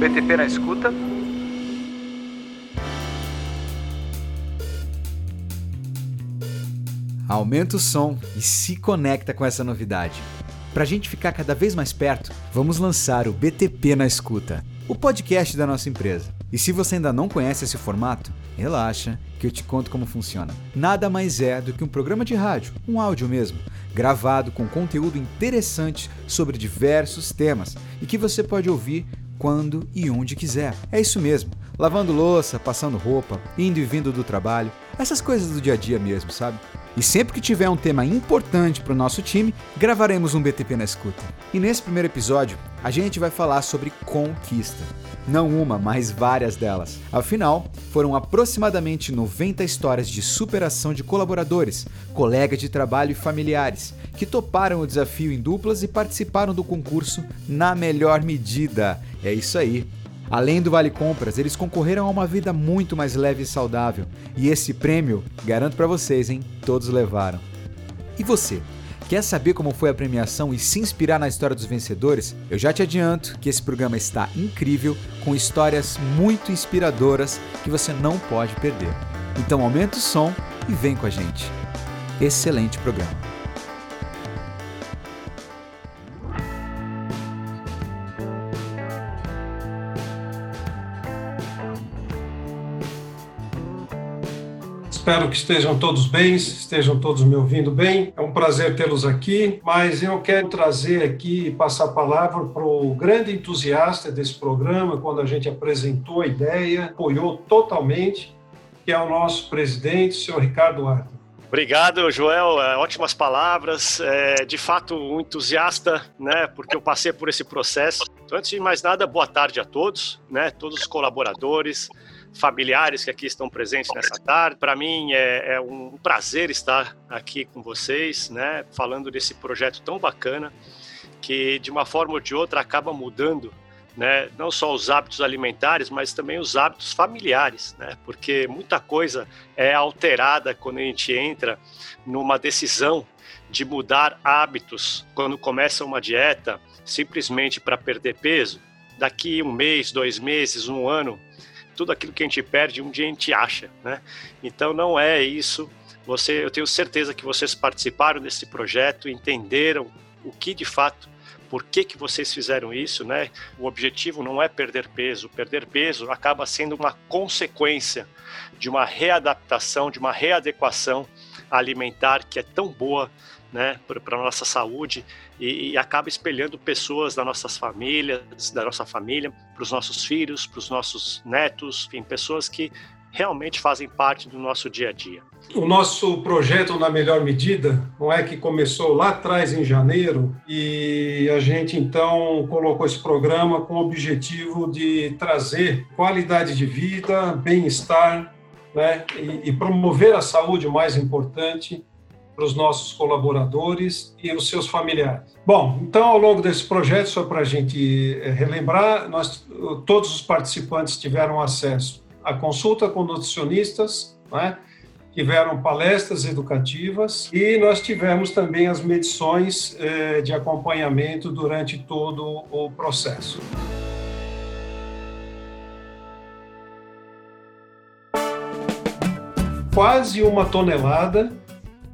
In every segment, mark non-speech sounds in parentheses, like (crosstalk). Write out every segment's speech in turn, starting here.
BTP na escuta. Aumenta o som e se conecta com essa novidade. Para a gente ficar cada vez mais perto, vamos lançar o BTP na Escuta, o podcast da nossa empresa. E se você ainda não conhece esse formato, relaxa que eu te conto como funciona. Nada mais é do que um programa de rádio, um áudio mesmo, gravado com conteúdo interessante sobre diversos temas e que você pode ouvir quando e onde quiser. É isso mesmo, lavando louça, passando roupa, indo e vindo do trabalho, essas coisas do dia a dia mesmo, sabe? E sempre que tiver um tema importante para o nosso time, gravaremos um BTP na escuta. E nesse primeiro episódio, a gente vai falar sobre conquista. Não uma, mas várias delas. Afinal, foram aproximadamente 90 histórias de superação de colaboradores, colegas de trabalho e familiares que toparam o desafio em duplas e participaram do concurso na melhor medida. É isso aí. Além do Vale Compras, eles concorreram a uma vida muito mais leve e saudável. E esse prêmio, garanto para vocês, hein? Todos levaram. E você? Quer saber como foi a premiação e se inspirar na história dos vencedores? Eu já te adianto que esse programa está incrível, com histórias muito inspiradoras que você não pode perder. Então aumenta o som e vem com a gente. Excelente programa. Espero que estejam todos bem, estejam todos me ouvindo bem. É um prazer tê-los aqui, mas eu quero trazer aqui e passar a palavra para o grande entusiasta desse programa, quando a gente apresentou a ideia, apoiou totalmente, que é o nosso presidente, o senhor Ricardo Arthur. Obrigado, Joel. É, ótimas palavras. É, de fato, um entusiasta, né? Porque eu passei por esse processo. Então, antes de mais nada, boa tarde a todos, né? Todos os colaboradores, familiares que aqui estão presentes nessa tarde. Para mim é, é, um prazer estar aqui com vocês, né, falando desse projeto tão bacana que de uma forma ou de outra acaba mudando, né, não só os hábitos alimentares, mas também os hábitos familiares, né, porque muita coisa é alterada quando a gente entra numa decisão de mudar hábitos quando começa uma dieta simplesmente para perder peso. Daqui um mês, dois meses, um ano, tudo aquilo que a gente perde, um dia a gente acha, né? Então não é isso. Você, eu tenho certeza que vocês participaram desse projeto, entenderam o que de fato por que, que vocês fizeram isso, né? O objetivo não é perder peso. Perder peso acaba sendo uma consequência de uma readaptação, de uma readequação alimentar que é tão boa né, para a nossa saúde e, e, acaba espelhando pessoas das nossas famílias, da nossa família, para os nossos filhos, para os nossos netos, enfim, pessoas que realmente fazem parte do nosso dia a dia. O nosso projeto, na melhor medida, não é que começou lá atrás em janeiro e a gente então colocou esse programa com o objetivo de trazer qualidade de vida, bem-estar, né, e, e promover a saúde, mais importante, para os nossos colaboradores e os seus familiares. Bom, então ao longo desse projeto, só para a gente eh, relembrar, nós todos os participantes tiveram acesso à consulta com nutricionistas, né? tiveram palestras educativas e nós tivemos também as medições eh, de acompanhamento durante todo o processo. Quase uma tonelada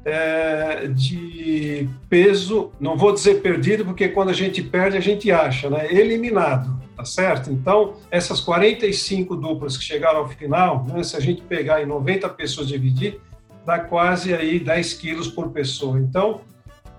é, de peso, não vou dizer perdido, porque quando a gente perde, a gente acha, né? Eliminado, tá certo? Então, essas 45 duplas que chegaram ao final, né, se a gente pegar em 90 pessoas dividir, dá quase aí 10 quilos por pessoa. Então,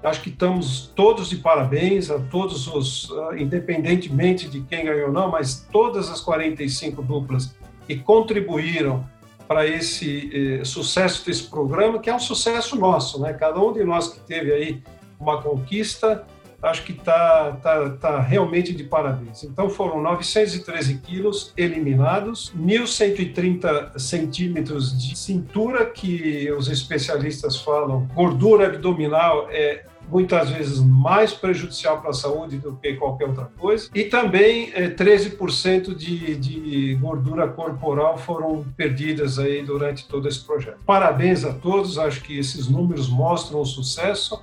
acho que estamos todos de parabéns a todos os, ah, independentemente de quem ganhou ou não, mas todas as 45 duplas que contribuíram para esse eh, sucesso desse programa, que é um sucesso nosso, né? Cada um de nós que teve aí uma conquista, acho que está tá, tá realmente de parabéns. Então foram 913 quilos eliminados, 1.130 centímetros de cintura, que os especialistas falam, gordura abdominal é muitas vezes mais prejudicial para a saúde do que qualquer outra coisa. E também é, 13% de, de gordura corporal foram perdidas aí durante todo esse projeto. Parabéns a todos, acho que esses números mostram o sucesso,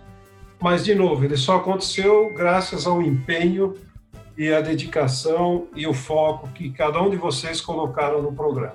mas, de novo, ele só aconteceu graças ao empenho e a dedicação e o foco que cada um de vocês colocaram no programa.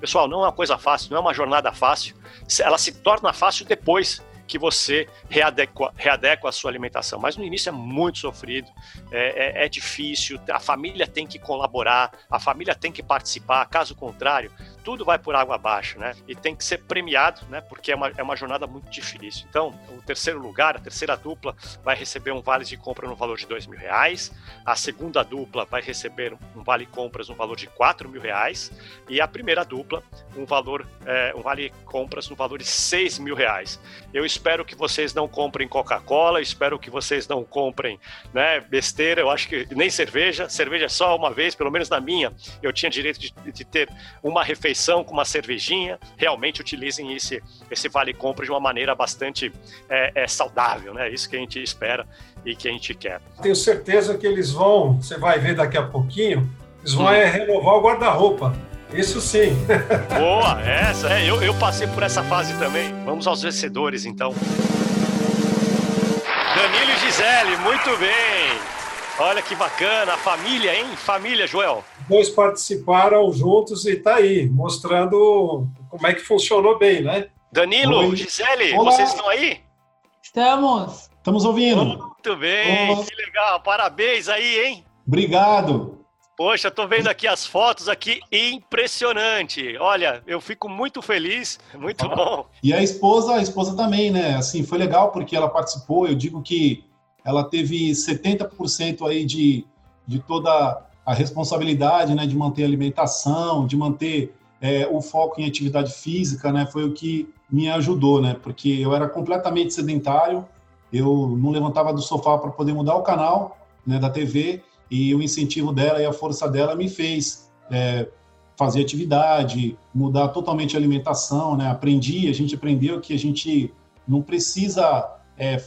Pessoal, não é uma coisa fácil, não é uma jornada fácil. Ela se torna fácil depois que você readequa, readequa a sua alimentação. Mas no início é muito sofrido, é, é, é, difícil, a família tem que colaborar, a família tem que participar, caso contrário, tudo vai por água abaixo, né? E tem que ser premiado, né? Porque é uma, é uma jornada muito difícil. Então, o terceiro lugar, a terceira dupla, vai receber um vale de compra no valor de dois mil reais. A segunda dupla vai receber um vale compras no valor de quatro mil reais. E a primeira dupla, um valor, é, um vale compras no valor de seis mil reais. Eu espero que vocês não comprem Coca-Cola, espero que vocês não comprem, né, besteira. Eu acho que nem cerveja. Cerveja é só uma vez, pelo menos na minha, eu tinha direito de, de ter uma refeição com uma cervejinha, realmente utilizem esse, esse vale compra de uma maneira bastante é, é, saudável, né? Isso que a gente espera e que a gente quer. Tenho certeza que eles vão, você vai ver daqui a pouquinho, eles vão hum. é, renovar o guarda-roupa. Isso sim. (laughs) Boa, essa é. Eu, eu passei por essa fase também. Vamos aos vencedores, então. Danilo e Gisele, muito bem. Olha que bacana, a família, hein? Família, Joel. Dois participaram juntos e tá aí, mostrando como é que funcionou bem, né? Danilo, Oi. Gisele, Olá. vocês estão aí? Estamos. Estamos ouvindo. Muito bem, Olá. que legal. Parabéns aí, hein? Obrigado. Poxa, tô vendo aqui as fotos aqui, impressionante. Olha, eu fico muito feliz, muito ah, bom. E a esposa, a esposa também, né? Assim, foi legal porque ela participou. Eu digo que ela teve 70% aí de, de toda a responsabilidade, né, de manter a alimentação, de manter é, o foco em atividade física, né, foi o que me ajudou, né, porque eu era completamente sedentário, eu não levantava do sofá para poder mudar o canal, né, da TV, e o incentivo dela e a força dela me fez é, fazer atividade, mudar totalmente a alimentação, né, aprendi, a gente aprendeu que a gente não precisa é,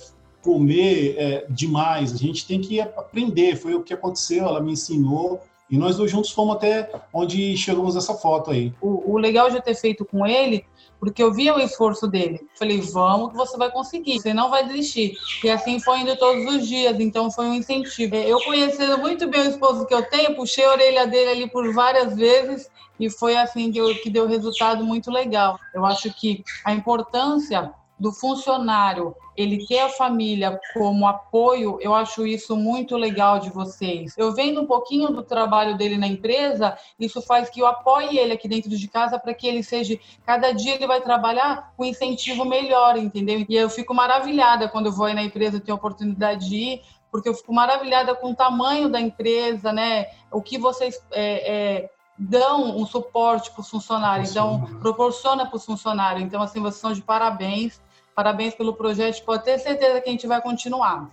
comer é, demais, a gente tem que aprender. Foi o que aconteceu, ela me ensinou. E nós dois juntos fomos até onde chegamos essa foto aí. O, o legal de ter feito com ele, porque eu via o esforço dele. Falei, vamos que você vai conseguir, você não vai desistir. E assim foi indo todos os dias, então foi um incentivo. É, eu conhecendo muito bem o esposo que eu tenho, puxei a orelha dele ali por várias vezes e foi assim que, eu, que deu resultado muito legal. Eu acho que a importância do funcionário ele ter a família como apoio, eu acho isso muito legal de vocês. Eu vendo um pouquinho do trabalho dele na empresa, isso faz que eu apoie ele aqui dentro de casa para que ele seja, cada dia ele vai trabalhar com incentivo melhor, entendeu? E eu fico maravilhada quando eu vou aí na empresa, tenho a oportunidade de ir, porque eu fico maravilhada com o tamanho da empresa, né? O que vocês é, é, dão um suporte para os funcionários, então proporciona para os funcionários. Então, assim, vocês são de parabéns. Parabéns pelo projeto, pode ter certeza que a gente vai continuar.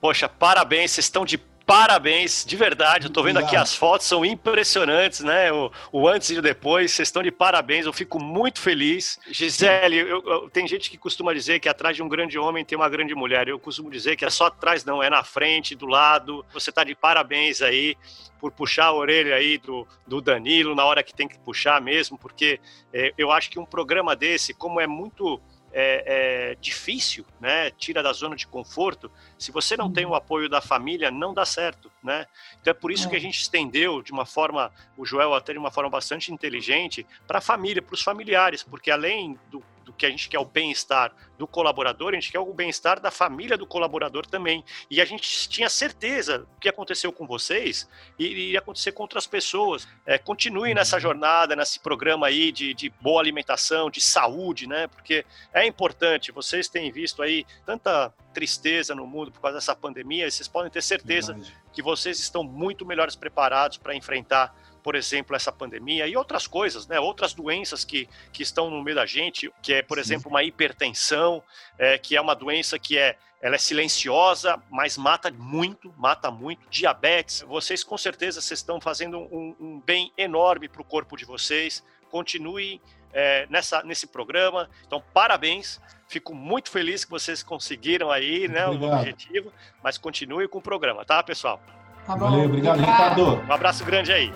Poxa, parabéns, vocês estão de parabéns, de verdade. Eu tô vendo aqui as fotos, são impressionantes, né? O, o, antes e o depois, vocês estão de parabéns, eu fico muito feliz. Gisele, eu, eu, tem gente que costuma dizer que atrás de um grande homem tem uma grande mulher. Eu costumo dizer que é só atrás, não, é na frente, do lado. Você tá de parabéns aí por puxar a orelha aí do, do Danilo na hora que tem que puxar mesmo, porque é, eu acho que um programa desse, como é muito é, é, difícil, né? Tira da zona de conforto. Se você não tem o apoio da família, não dá certo, né? Então é por isso que a é. gente estendeu de uma forma, o Joel até de uma forma bastante inteligente, para a família, para os familiares, porque além do que a gente quer o bem-estar do colaborador, a gente quer o bem-estar da família do colaborador também. E a gente tinha certeza que aconteceu com vocês iria acontecer com outras pessoas. É, continue nessa uhum. jornada, nesse programa aí de, de boa alimentação, de saúde, né? Porque é importante. Vocês têm visto aí tanta tristeza no mundo por causa dessa pandemia, e vocês podem ter certeza que vocês estão muito melhores preparados para enfrentar por exemplo, essa pandemia e outras coisas, né? Outras doenças que, que estão no meio da gente, que é, por Sim. exemplo, uma hipertensão, é, que é uma doença que é ela é silenciosa, mas mata muito, mata muito. Diabetes, vocês com certeza vocês estão fazendo um, um bem enorme para o corpo de vocês. Continuem é, nessa, nesse programa. Então, parabéns. Fico muito feliz que vocês conseguiram aí, né, o objetivo. Mas continue com o programa, tá, pessoal? Tá Valeu, obrigado, Ricardo. Um abraço grande aí.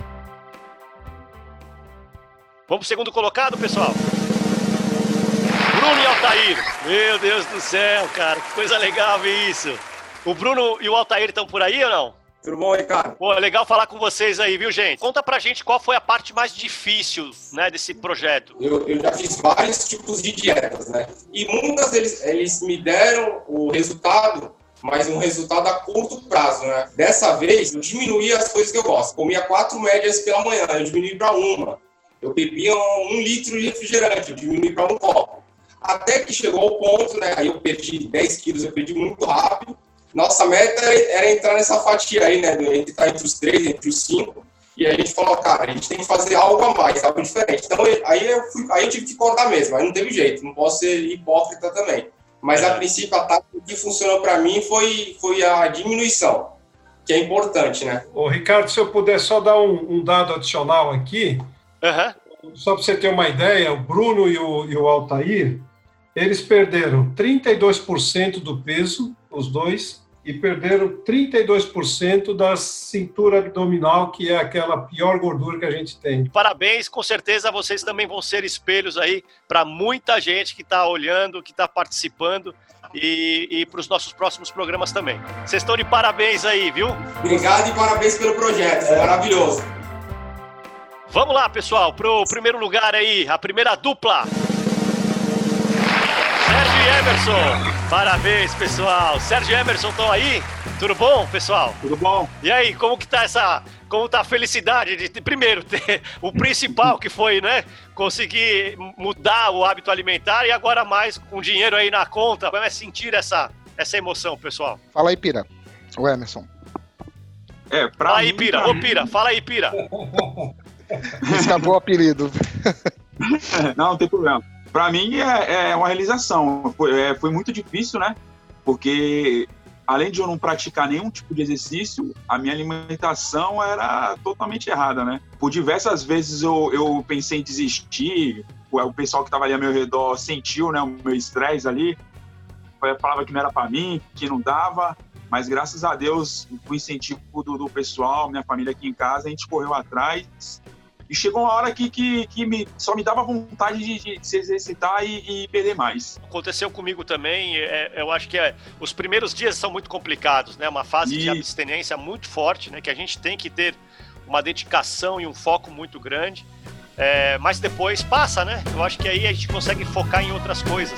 Vamos pro segundo colocado, pessoal. Bruno e Altair. Meu Deus do céu, cara, que coisa legal ver isso. O Bruno e o Altair estão por aí ou não? Tudo bom, Ricardo? Pô, legal falar com vocês aí, viu, gente? Conta pra gente qual foi a parte mais difícil, né, desse projeto. Eu, eu já fiz vários tipos de dietas, né? E muitas eles, eles me deram o resultado mas um resultado a curto prazo, né? Dessa vez, eu diminuí as coisas que eu gosto. Comia quatro médias pela manhã, eu diminuí para uma. Eu bebia um litro de refrigerante, eu diminuí para um copo. Até que chegou ao ponto, né? Aí eu perdi 10 quilos, eu perdi muito rápido. Nossa meta era entrar nessa fatia aí, né? Entre, estar entre os três, entre os cinco. E a gente falou, cara, a gente tem que fazer algo a mais, algo diferente. Então aí eu, fui, aí eu tive que cortar mesmo, aí não teve jeito, não posso ser hipócrita também. Mas a é. princípio a tática que funcionou para mim foi, foi a diminuição, que é importante, né? Ô, Ricardo, se eu puder só dar um, um dado adicional aqui, uhum. só para você ter uma ideia, o Bruno e o, e o Altair, eles perderam 32% do peso, os dois, e perderam 32% da cintura abdominal, que é aquela pior gordura que a gente tem. Parabéns, com certeza vocês também vão ser espelhos aí para muita gente que está olhando, que está participando e, e para os nossos próximos programas também. Vocês estão de parabéns aí, viu? Obrigado e parabéns pelo projeto, é maravilhoso. Vamos lá, pessoal, para o primeiro lugar aí, a primeira dupla. Sérgio e Emerson. Parabéns, pessoal. Sérgio Emerson, estão aí? Tudo bom, pessoal? Tudo bom. E aí, como que tá essa, como tá a felicidade de, de primeiro (laughs) ter o principal que foi, né, conseguir mudar o hábito alimentar e agora mais com dinheiro aí na conta, como é sentir essa essa emoção, pessoal? Fala aí, Pira. O Emerson. É, pra Fala aí, Pira. Ô, Pira, fala aí, Pira. (laughs) (laughs) Escapou o apelido. (laughs) Não, não tem problema para mim é, é, uma realização. Foi, é, foi muito difícil, né? Porque além de eu não praticar nenhum tipo de exercício, a minha alimentação era totalmente errada, né? Por diversas vezes eu, eu pensei em desistir, o pessoal que estava ali ao meu redor sentiu né, o meu estresse ali, falava que não era para mim, que não dava, mas graças a Deus, com o incentivo do, do pessoal, minha família aqui em casa, a gente correu atrás e chegou uma hora que, que, que me, só me dava vontade de, de se exercitar e, e, perder mais. Aconteceu comigo também. É, eu acho que é, os primeiros dias são muito complicados, né? Uma fase e... de abstinência muito forte, né? Que a gente tem que ter uma dedicação e um foco muito grande. É, mas depois passa, né? Eu acho que aí a gente consegue focar em outras coisas.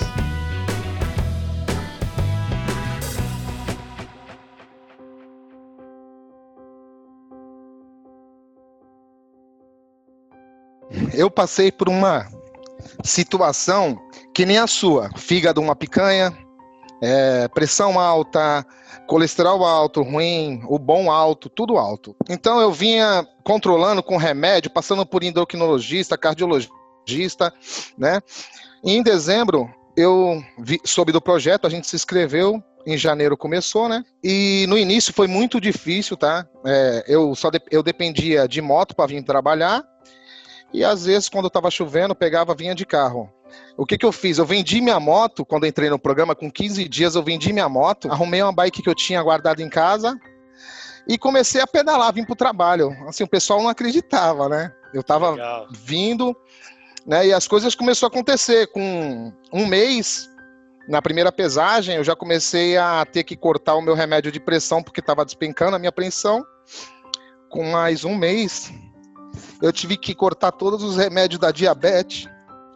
Eu passei por uma situação que nem a sua: fígado uma picanha, é, pressão alta, colesterol alto, ruim, o bom alto, tudo alto. Então eu vinha controlando com remédio, passando por endocrinologista, cardiologista, né? E em dezembro eu vi, soube do projeto, a gente se inscreveu, em janeiro começou, né? E no início foi muito difícil, tá? É, eu só de, eu dependia de moto para vir trabalhar e às vezes, quando estava chovendo, pegava, vinha de carro. O que, que eu fiz? Eu vendi minha moto, quando entrei no programa, com 15 dias eu vendi minha moto, arrumei uma bike que eu tinha guardado em casa e comecei a pedalar, vim para o trabalho. Assim, o pessoal não acreditava, né? Eu estava vindo, né? E as coisas começaram a acontecer. Com um mês, na primeira pesagem, eu já comecei a ter que cortar o meu remédio de pressão, porque estava despencando a minha pressão. Com mais um mês, eu tive que cortar todos os remédios da diabetes,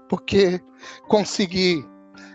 porque consegui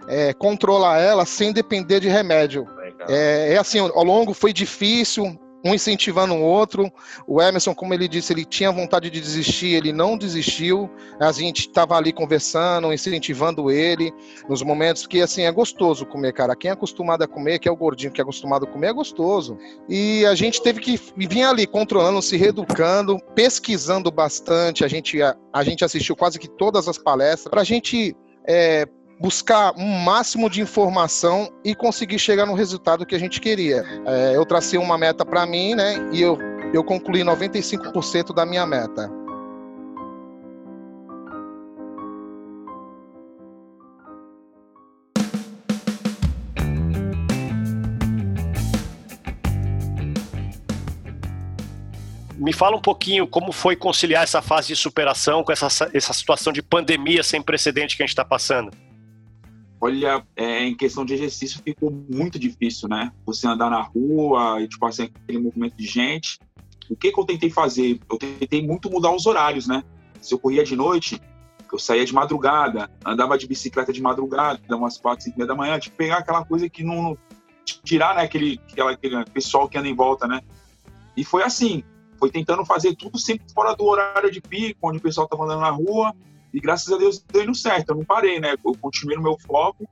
é, controlar ela sem depender de remédio. É, é, assim, ao longo foi difícil, um incentivando o outro. O Emerson, como ele disse, ele tinha vontade de desistir, ele não desistiu. A gente estava ali conversando, incentivando ele nos momentos que assim é gostoso comer, cara. Quem é acostumado a comer, que é o gordinho que é acostumado a comer, é gostoso. E a gente teve que vir ali controlando, se reeducando, pesquisando bastante. A gente a, a gente assistiu quase que todas as palestras para a gente é, buscar um máximo de informação e conseguir chegar no resultado que a gente queria. É, eu tracei uma meta para mim, né? E eu, eu concluí 95% da minha meta. Me fala um pouquinho como foi conciliar essa fase de superação com essa, essa situação de pandemia sem precedente que a gente está passando. Olha, é, em questão de exercício ficou muito difícil, né? Você andar na rua e, tipo assim, aquele movimento de gente. O que que eu tentei fazer? Eu tentei muito mudar os horários, né? Se eu corria de noite, eu saía de madrugada, andava de bicicleta de madrugada, umas quatro, cinco da manhã, tipo, pegar aquela coisa que não... tirar, né, aquele, aquela, aquele pessoal que anda em volta, né? E foi assim, foi tentando fazer tudo sempre fora do horário de pico, onde o pessoal estava andando na rua, e graças a Deus deu indo certo, eu não parei, né? Eu continuei no meu foco,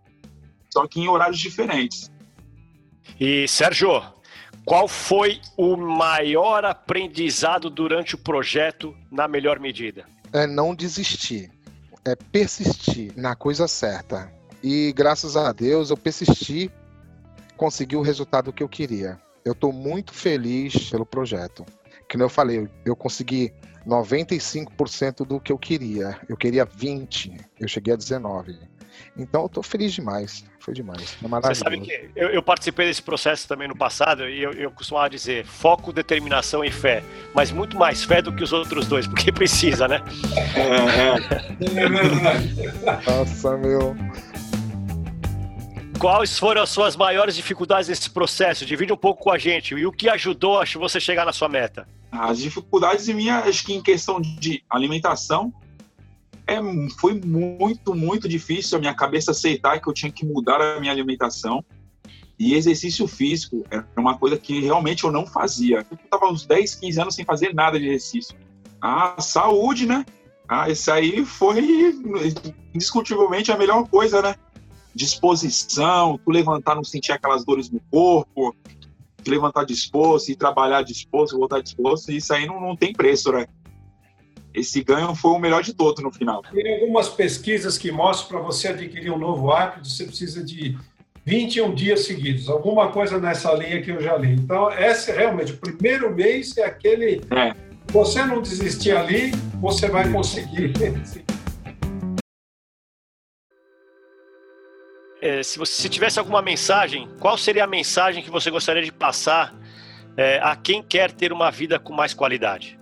só que em horários diferentes. E, Sérgio, qual foi o maior aprendizado durante o projeto na melhor medida? É não desistir, é persistir na coisa certa. E graças a Deus eu persisti, consegui o resultado que eu queria. Eu estou muito feliz pelo projeto. Que eu falei, eu consegui 95% do que eu queria. Eu queria 20, eu cheguei a 19. Então eu tô feliz demais. Foi demais. É Você sabe que eu, eu, participei desse processo também no passado e eu, eu costumava dizer foco, determinação e fé. Mas muito mais fé do que os outros dois, (laughs) porque precisa, né? É (laughs) verdade. Nossa, meu. Quais foram as suas maiores dificuldades nesse processo? Divide um pouco com a gente. E o que ajudou a você chegar na sua meta? As dificuldades minha, acho que em questão de alimentação, é, foi muito, muito difícil a minha cabeça aceitar que eu tinha que mudar a minha alimentação. E exercício físico era uma coisa que realmente eu não fazia. Eu estava uns 10, 15 anos sem fazer nada de exercício. A saúde, né? Ah, isso aí foi indiscutivelmente a melhor coisa, né? Disposição, tu levantar, não sentir aquelas dores no corpo, levantar disposto e trabalhar disposto, voltar disposto, isso aí não, não tem preço, né? Esse ganho foi o melhor de todos no final. Tem algumas pesquisas que mostram para você adquirir um novo hábito, você precisa de 21 dias seguidos, alguma coisa nessa linha que eu já li. Então, esse realmente o primeiro mês é aquele. É. Você não desistir ali, você vai conseguir. É, se você se tivesse alguma mensagem, qual seria a mensagem que você gostaria de passar é, a quem quer ter uma vida com mais qualidade?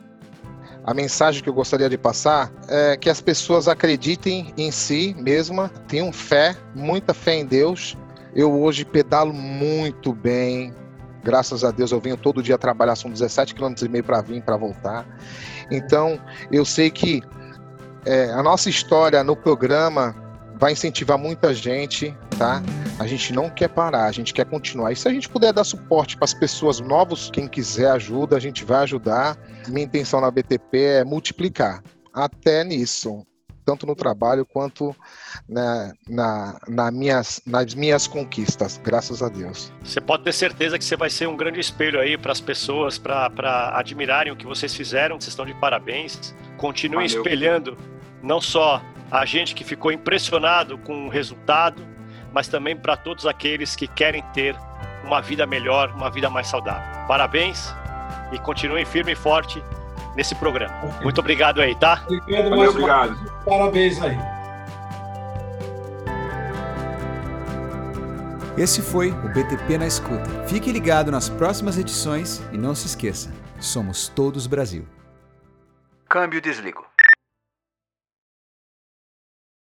A mensagem que eu gostaria de passar é que as pessoas acreditem em si mesma, tenham fé, muita fé em Deus. Eu hoje pedalo muito bem, graças a Deus eu venho todo dia trabalhar, são 17 km e meio para vir para voltar. Então, eu sei que é, a nossa história no programa vai incentivar muita gente, tá? A gente não quer parar, a gente quer continuar. E se a gente puder dar suporte para as pessoas novas, quem quiser ajuda, a gente vai ajudar. Minha intenção na BTP é multiplicar até nisso, tanto no trabalho quanto na, na, na minhas, nas minhas conquistas, graças a Deus. Você pode ter certeza que você vai ser um grande espelho aí para as pessoas, para admirarem o que vocês fizeram, vocês estão de parabéns. Continuem Valeu. espelhando não só a gente que ficou impressionado com o resultado, mas também para todos aqueles que querem ter uma vida melhor, uma vida mais saudável. Parabéns e continuem firme e forte nesse programa. Muito obrigado aí, tá? Obrigado, Valeu, obrigado. Parabéns aí. Esse foi o BTP na Escuta. Fique ligado nas próximas edições e não se esqueça: somos todos Brasil. Câmbio desligo.